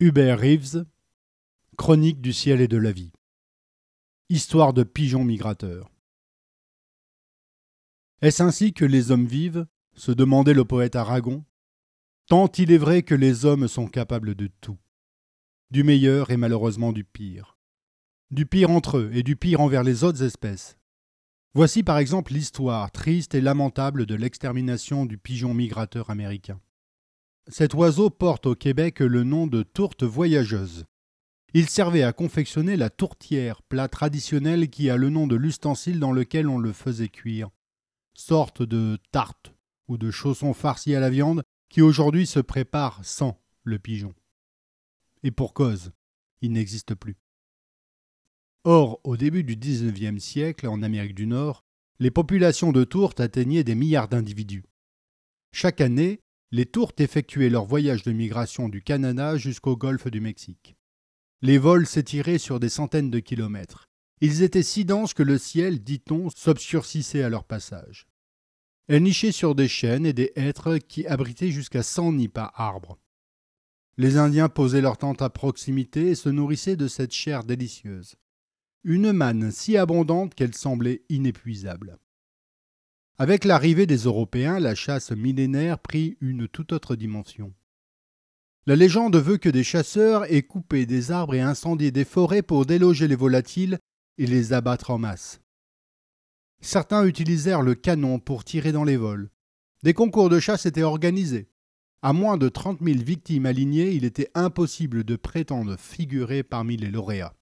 Hubert Reeves, Chronique du ciel et de la vie. Histoire de pigeons migrateurs. Est-ce ainsi que les hommes vivent se demandait le poète Aragon. Tant il est vrai que les hommes sont capables de tout, du meilleur et malheureusement du pire, du pire entre eux et du pire envers les autres espèces. Voici par exemple l'histoire triste et lamentable de l'extermination du pigeon migrateur américain. Cet oiseau porte au Québec le nom de tourte voyageuse. Il servait à confectionner la tourtière, plat traditionnel qui a le nom de l'ustensile dans lequel on le faisait cuire. Sorte de tarte ou de chaussons farcis à la viande qui aujourd'hui se prépare sans le pigeon. Et pour cause, il n'existe plus. Or, au début du XIXe siècle, en Amérique du Nord, les populations de tourtes atteignaient des milliards d'individus. Chaque année, les tourtes effectuaient leur voyage de migration du Canada jusqu'au golfe du Mexique. Les vols s'étiraient sur des centaines de kilomètres. Ils étaient si denses que le ciel, dit-on, s'obscurcissait à leur passage. Elles nichaient sur des chênes et des hêtres qui abritaient jusqu'à cent nids par arbre. Les Indiens posaient leurs tentes à proximité et se nourrissaient de cette chair délicieuse. Une manne si abondante qu'elle semblait inépuisable. Avec l'arrivée des Européens, la chasse millénaire prit une toute autre dimension. La légende veut que des chasseurs aient coupé des arbres et incendié des forêts pour déloger les volatiles et les abattre en masse. Certains utilisèrent le canon pour tirer dans les vols. Des concours de chasse étaient organisés. À moins de trente mille victimes alignées, il était impossible de prétendre figurer parmi les lauréats.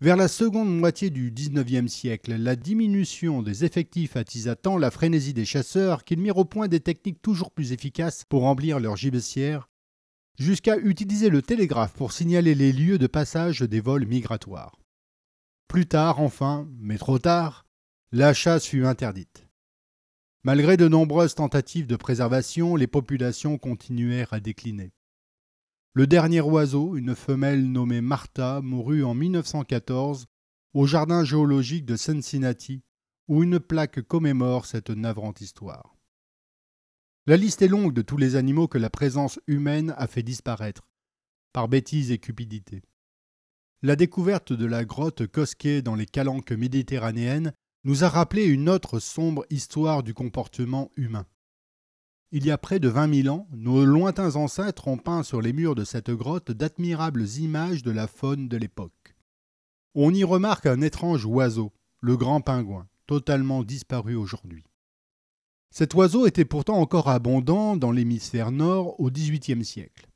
Vers la seconde moitié du XIXe siècle, la diminution des effectifs attisa tant la frénésie des chasseurs qu'ils mirent au point des techniques toujours plus efficaces pour remplir leurs gibecières, jusqu'à utiliser le télégraphe pour signaler les lieux de passage des vols migratoires. Plus tard, enfin, mais trop tard, la chasse fut interdite. Malgré de nombreuses tentatives de préservation, les populations continuèrent à décliner. Le dernier oiseau, une femelle nommée Martha, mourut en 1914 au jardin géologique de Cincinnati, où une plaque commémore cette navrante histoire. La liste est longue de tous les animaux que la présence humaine a fait disparaître, par bêtise et cupidité. La découverte de la grotte Cosquet dans les calanques méditerranéennes nous a rappelé une autre sombre histoire du comportement humain. Il y a près de vingt mille ans, nos lointains ancêtres ont peint sur les murs de cette grotte d'admirables images de la faune de l'époque. On y remarque un étrange oiseau, le grand pingouin, totalement disparu aujourd'hui. Cet oiseau était pourtant encore abondant dans l'hémisphère nord au XVIIIe siècle.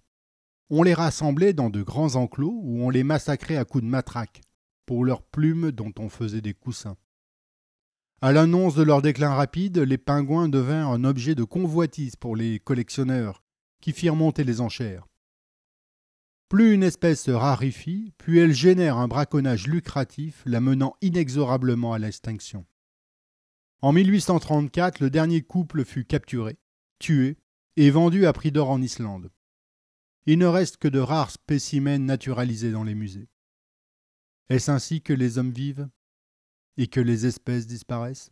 On les rassemblait dans de grands enclos où on les massacrait à coups de matraque, pour leurs plumes dont on faisait des coussins. À l'annonce de leur déclin rapide, les pingouins devinrent un objet de convoitise pour les collectionneurs, qui firent monter les enchères. Plus une espèce se raréfie, plus elle génère un braconnage lucratif, la menant inexorablement à l'extinction. En 1834, le dernier couple fut capturé, tué et vendu à prix d'or en Islande. Il ne reste que de rares spécimens naturalisés dans les musées. Est-ce ainsi que les hommes vivent? Et que les espèces disparaissent